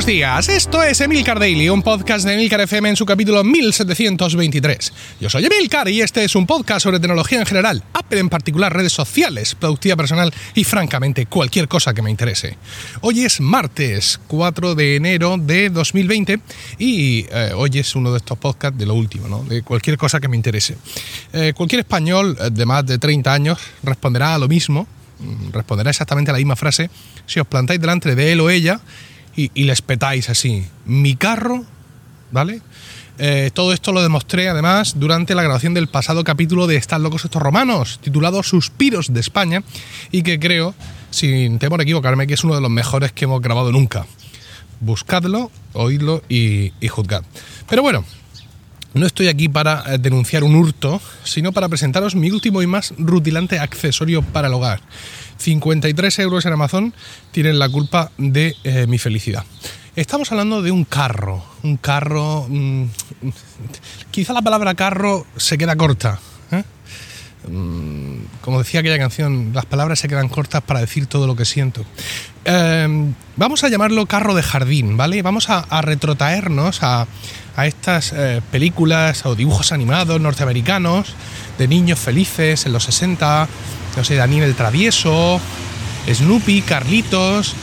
buenos días. Esto es Emilcar Daily, un podcast de Emilcar FM en su capítulo 1723. Yo soy Emilcar y este es un podcast sobre tecnología en general, Apple en particular, redes sociales, productividad personal y francamente cualquier cosa que me interese. Hoy es martes 4 de enero de 2020 y eh, hoy es uno de estos podcasts de lo último, ¿no? de cualquier cosa que me interese. Eh, cualquier español de más de 30 años responderá a lo mismo mm, responderá exactamente a la misma frase si os plantáis delante de él o ella y, les petáis así. Mi carro, ¿vale? Eh, todo esto lo demostré además durante la grabación del pasado capítulo de Están locos estos romanos, titulado Suspiros de España, y que creo, sin temor a equivocarme, que es uno de los mejores que hemos grabado nunca. Buscadlo, oídlo y, y juzgad. Pero bueno, no estoy aquí para eh, denunciar un hurto, sino para presentaros mi último y más rutilante accesorio para el hogar. 53 euros en Amazon tienen la culpa de eh, mi felicidad. Estamos hablando de un carro, un carro... Mm, quizá la palabra carro se queda corta. ¿eh? Mm, como decía aquella canción, las palabras se quedan cortas para decir todo lo que siento. Em, vamos a llamarlo carro de jardín, ¿vale? Vamos a, retrotraernos a, a estas eh, películas o dibujos animados norteamericanos de niños felices en los 60, no sé, Daniel el Travieso, Snoopy, Carlitos,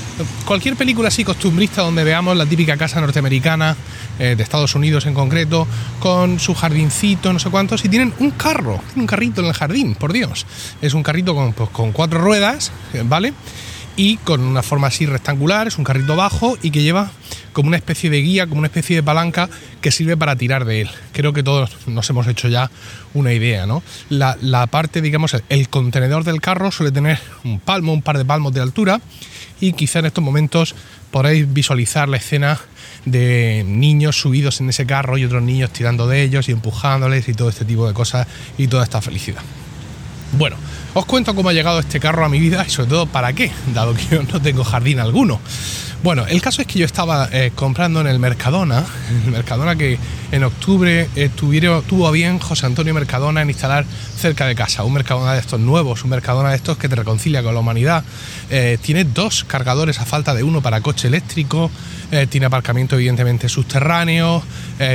cualquier película así costumbrista donde veamos la típica casa norteamericana eh, de Estados Unidos en concreto, con su jardincito, no sé cuántos, y tienen un carro, un carrito en el jardín, por Dios. Es un carrito con, pues, con cuatro ruedas, eh, ¿vale? Y con una forma así rectangular, es un carrito bajo y que lleva como una especie de guía, como una especie de palanca que sirve para tirar de él. Creo que todos nos hemos hecho ya una idea, ¿no? La, parte, digamos, el contenedor del carro suele tener un palmo, un par de palmos de altura y quizá en estos momentos podréis visualizar la escena de niños subidos en ese carro y otros niños tirando de ellos y empujándoles y todo este tipo de cosas y toda esta felicidad. Bueno, os cuento cómo ha llegado este carro a mi vida y sobre todo para qué, dado que yo no tengo jardín alguno. Bueno, el caso es que yo estaba eh, comprando en el Mercadona, el Mercadona que en octubre eh, tuvo a bien José Antonio Mercadona en instalar cerca de casa, un Mercadona de estos nuevos, un Mercadona de estos que te reconcilia con la humanidad. Eh, tiene dos cargadores a falta de uno para coche eléctrico, tiene aparcamiento evidentemente subterráneo,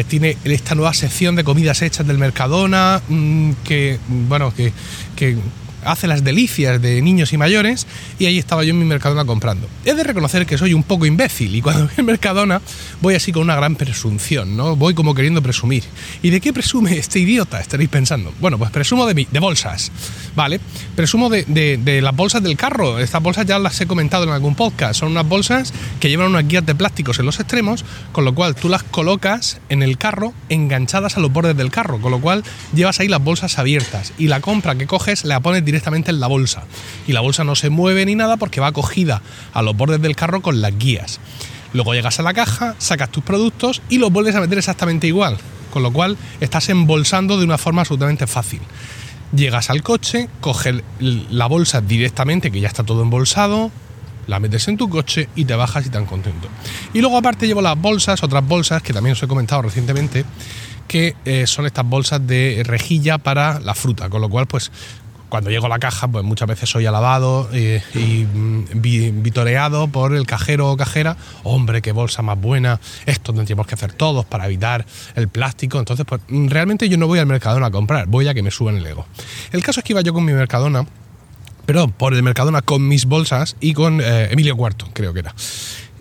tiene esta nueva sección de comidas hechas del Mercadona, mm, que, bueno, que, que hace las delicias de niños y mayores y ahí estaba yo en mi Mercadona comprando. He de reconocer que soy un poco imbécil y cuando voy al Mercadona voy así con una gran presunción, ¿no? Voy como queriendo presumir. ¿Y de qué presume este idiota? Estaréis pensando. Bueno, pues presumo de, de bolsas, ¿vale? Presumo de, de, las bolsas del carro. Estas bolsas ya las he comentado en algún podcast. Son unas bolsas que llevan unas guías de plásticos en los extremos, con lo cual tú las colocas en el carro enganchadas a los bordes del carro, con lo cual llevas ahí las bolsas abiertas y la compra que coges la pones directamente en la bolsa. Y la bolsa no se mueve ni nada porque va cogida a los bordes del carro con las guías. Luego llegas a la caja, sacas tus productos y los vuelves a meter exactamente igual. Con lo cual estás embolsando de una forma absolutamente fácil. Llegas al coche, coges la bolsa directamente, que ya está todo embolsado, la metes en tu coche y te bajas y tan contento. Y luego aparte llevo las bolsas, otras bolsas que también os he comentado recientemente, que eh, son estas bolsas de rejilla para la fruta, con lo cual pues cuando llego a la caja, pues muchas veces soy alabado y, mm, vitoreado por el cajero o cajera. Hombre, qué bolsa más buena. Esto tendríamos que hacer todos para evitar el plástico. Entonces, pues mm, realmente yo no voy al Mercadona a comprar, voy a que me suban el ego. El caso es que iba yo con mi Mercadona, perdón, por el Mercadona con mis bolsas y con eh, Emilio Cuarto, creo que era.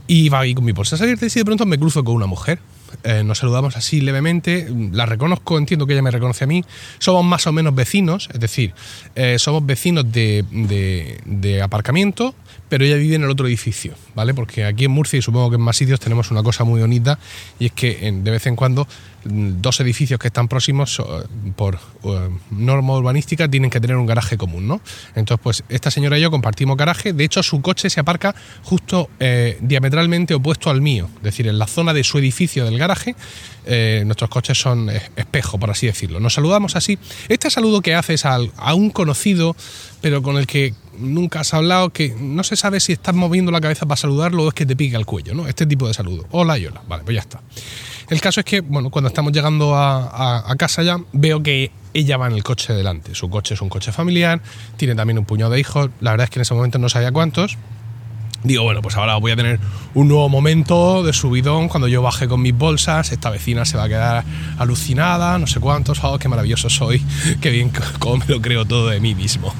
Y iba ahí con mis bolsas abiertas y de pronto me cruzo con una mujer eh, nos saludamos así levemente, la reconozco, entiendo que ella me reconoce a mí, somos más o menos vecinos, es decir, eh, somos vecinos de, de, aparcamiento, pero ella vive en el otro edificio, ¿vale? Porque aquí en Murcia y supongo que en más sitios tenemos una cosa muy bonita y es que de vez en cuando dos edificios que están próximos por norma urbanística tienen que tener un garaje común, ¿no? Entonces, pues esta señora y yo compartimos garaje, de hecho su coche se aparca justo eh, diametralmente opuesto al mío, es decir, en la zona de su edificio del garaje, eh, nuestros coches son espejo, por así decirlo. Nos saludamos así. Este saludo que haces a, a un conocido, pero con el que nunca has hablado, que no se sabe si estás moviendo la cabeza para saludarlo o es que te pica el cuello, ¿no? Este tipo de saludo. Hola y hola. Vale, pues ya está. El caso es que, bueno, cuando estamos llegando a, casa ya, veo que ella va en el coche delante. Su coche es un coche familiar, tiene también un puñado de hijos. La verdad es que en ese momento no sabía cuántos. Digo, bueno, pues ahora voy a tener un nuevo momento de subidón cuando yo baje con mis bolsas. Esta vecina se va a quedar alucinada, no sé cuántos, oh, qué maravilloso soy, qué bien, cómo me lo creo todo de mí mismo.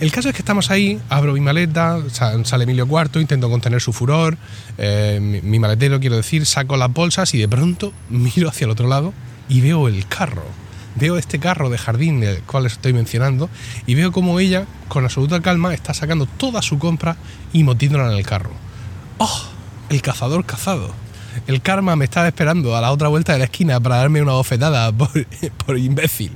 El caso es que estamos ahí, abro mi maleta, sale Emilio Cuarto, intento contener su furor, eh, mi, mi maletero, quiero decir, saco las bolsas y de pronto miro hacia el otro lado y veo el carro veo este carro de jardín del cual estoy mencionando y veo como ella, con absoluta calma, está sacando toda su compra y metiéndola en el carro. ¡Oh! El cazador cazado. El karma me estaba esperando a la otra vuelta de la esquina para darme una bofetada por, imbécil.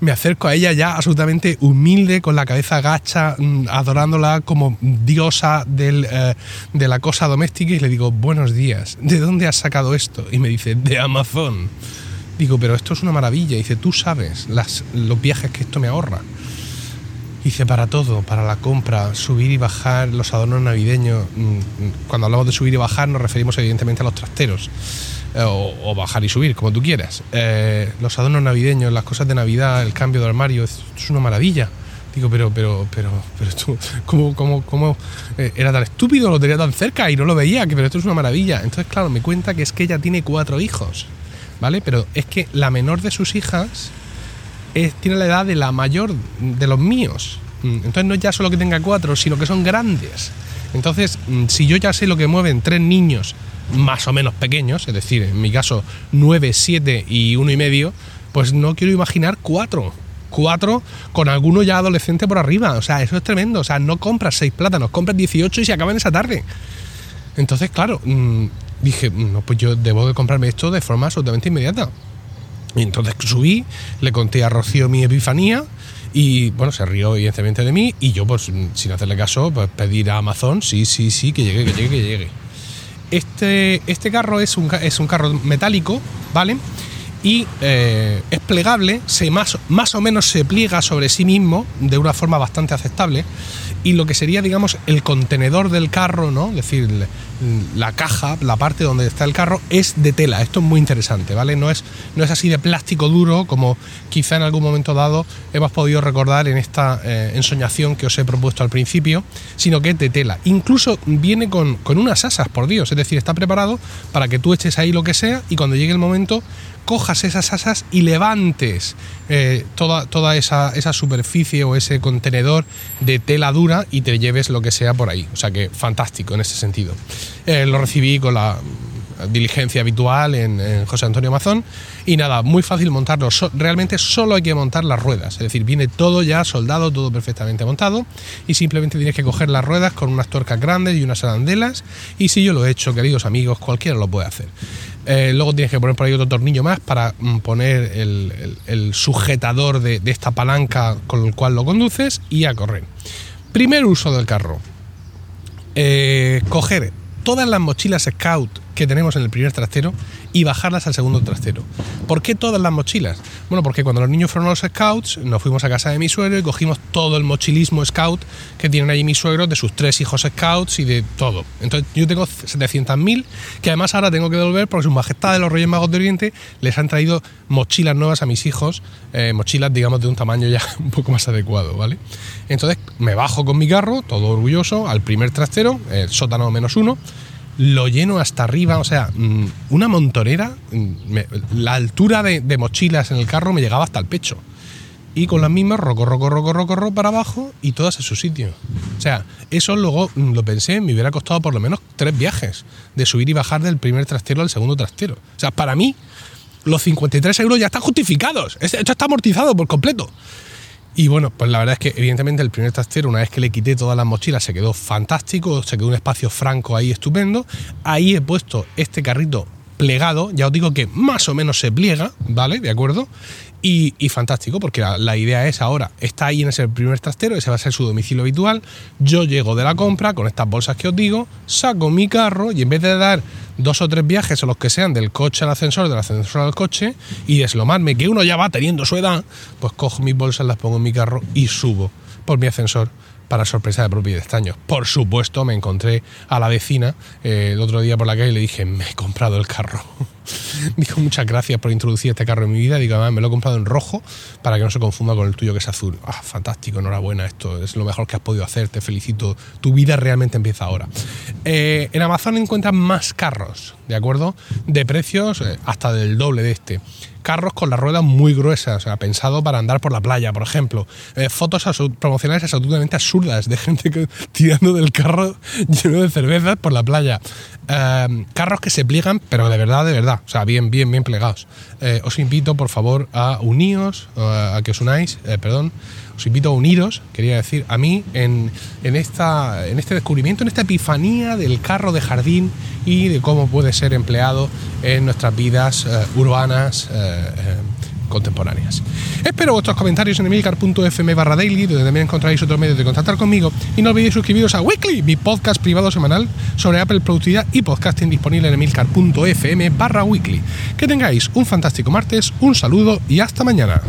Me acerco a ella ya absolutamente humilde, con la cabeza agacha, mm, adorándola como diosa del, eh, de la cosa doméstica y le digo, buenos días, ¿de dónde has sacado esto? Y me dice, de Amazon. Digo, pero esto es una maravilla. dice, tú sabes las, los viajes que esto me ahorra. Dice, para todo, para la compra, subir y bajar, los adornos navideños. Mm, cuando hablamos de subir y bajar nos referimos evidentemente a los trasteros. Eh, o, bajar y subir, como tú quieras. Eh, los adornos navideños, las cosas de Navidad, el cambio de armario, es, es una maravilla. Digo, pero, pero, pero, pero tú, ¿cómo, cómo, cómo eh, era tan estúpido? Lo tenía tan cerca y no lo veía, que pero esto es una maravilla. Entonces, claro, me cuenta que es que ella tiene cuatro hijos. ¿Vale? Pero es que la menor de sus hijas tiene la edad de la mayor de los míos. Mm, entonces no es ya solo que tenga cuatro, sino que son grandes. Entonces, mm, si yo ya sé lo que mueven tres niños más o menos pequeños, es decir, en mi caso nueve, siete y uno y medio, pues no quiero imaginar cuatro. Cuatro con alguno ya adolescente por arriba. O sea, eso es tremendo. O sea, no compras seis plátanos, compras 18 y se acaban esa tarde. Entonces, claro, mm, dije, no, pues yo debo de comprarme esto de forma absolutamente inmediata. Y entonces subí, le conté a Rocío mi epifanía y bueno, se rió evidentemente de mí y yo pues sin hacerle caso, pues pedir a Amazon, sí, sí, sí, que llegue, que llegue, que llegue. Este, este carro es un, es un carro metálico, ¿vale? Y eh, es plegable, se más, más o menos se pliega sobre sí mismo de una forma bastante aceptable y lo que sería, digamos, el contenedor del carro, ¿no? Es decir, la caja, la parte donde está el carro, es de tela. Esto es muy interesante, ¿vale? No es, no es así de plástico duro como quizá en algún momento dado hemos podido recordar en esta eh, ensoñación que os he propuesto al principio, sino que es de tela. Incluso viene con, con unas asas, por Dios, es decir, está preparado para que tú eches ahí lo que sea y cuando llegue el momento cojas esas asas y levantes eh, toda, toda esa, esa, superficie o ese contenedor de tela dura y te lleves lo que sea por ahí. O sea que fantástico en ese sentido. Eh, lo recibí con la diligencia habitual en, José Antonio Mazón y nada, muy fácil montarlo. realmente solo hay que montar las ruedas, es decir, viene todo ya soldado, todo perfectamente montado y simplemente tienes que coger las ruedas con unas tuercas grandes y unas arandelas y si yo lo he hecho, queridos amigos, cualquiera lo puede hacer. Eh, luego tienes que poner por ahí otro tornillo más para mm, poner el, sujetador de, esta palanca con el cual lo conduces y a correr. Primer uso del carro. Eh, coger todas las mochilas Scout que tenemos en el primer trastero y bajarlas al segundo trastero. ¿Por qué todas las mochilas? Bueno, porque cuando los niños fueron a los scouts, nos fuimos a casa de mi suegro y cogimos todo el mochilismo scout que tienen allí mi suegro, de sus tres hijos scouts y de todo. Entonces yo tengo 700.000 que además ahora tengo que devolver porque su majestad de los Reyes Magos de Oriente les han traído mochilas nuevas a mis hijos, eh, mochilas digamos de un tamaño ya un poco más adecuado, ¿vale? Entonces me bajo con mi carro, todo orgulloso, al primer trastero, el sótano menos uno, lo lleno hasta arriba, o sea, mm, una montonera, mm, la altura de, mochilas en el carro me llegaba hasta el pecho. Y con las mismas, roco, roco, roco, roco, roco para abajo y todas en su sitio. O sea, eso luego mm, lo pensé, me hubiera costado por lo menos tres viajes de subir y bajar del primer trastero al segundo trastero. O sea, para mí, los 53 euros ya están justificados. Esto está amortizado por completo. Y bueno, pues la verdad es que evidentemente el primer trastero, una vez que le quité todas las mochilas, se quedó fantástico, se quedó un espacio franco ahí estupendo. Ahí he puesto este carrito plegado, ya os digo que más o menos se pliega, ¿vale? ¿De acuerdo? Y, fantástico, porque la, idea es ahora, está ahí en ese primer trastero, ese va a ser su domicilio habitual. Yo llego de la compra con estas bolsas que os digo, saco mi carro y en vez de dar dos o tres viajes o los que sean del coche al ascensor, del ascensor al coche y deslomarme, que uno ya va teniendo su edad, pues cojo mis bolsas, las pongo en mi carro y subo por mi ascensor para sorpresa de propiedad extraños. Por supuesto, me encontré a la vecina eh, el otro día por la calle y le dije, me he comprado el carro. Dijo muchas gracias por introducir este carro en mi vida. Digo, además me lo he comprado en rojo para que no se confunda con el tuyo que es azul. Ah, fantástico, enhorabuena, esto es lo mejor que has podido hacer, te felicito. Tu vida realmente empieza ahora. Eh, en Amazon encuentras más carros, ¿de acuerdo? De precios eh, hasta del doble de este carros con las ruedas muy gruesas, o sea, pensado para andar por la playa, por ejemplo. Eh, fotos promocionales absolutamente absurdas de gente tirando del carro lleno de cervezas por la playa. Carros que se pliegan, pero de verdad, de verdad, o sea, bien, bien, bien plegados. Eh, os invito, por favor, a uníos, a que os unáis, eh, perdón, os invito a uniros, quería decir, a mí en, esta, en este descubrimiento, en esta epifanía del carro de jardín y de cómo puede ser empleado en nuestras vidas eh, urbanas eh, eh, contemporáneas. Espero vuestros comentarios en emilcar.fm barra daily, donde también encontraréis otros medios de contactar conmigo. Y no olvidéis suscribiros a Weekly, mi podcast privado semanal sobre Apple Productividad y podcasting disponible en emilcar.fm barra weekly. Que tengáis un fantástico martes, un saludo y hasta mañana.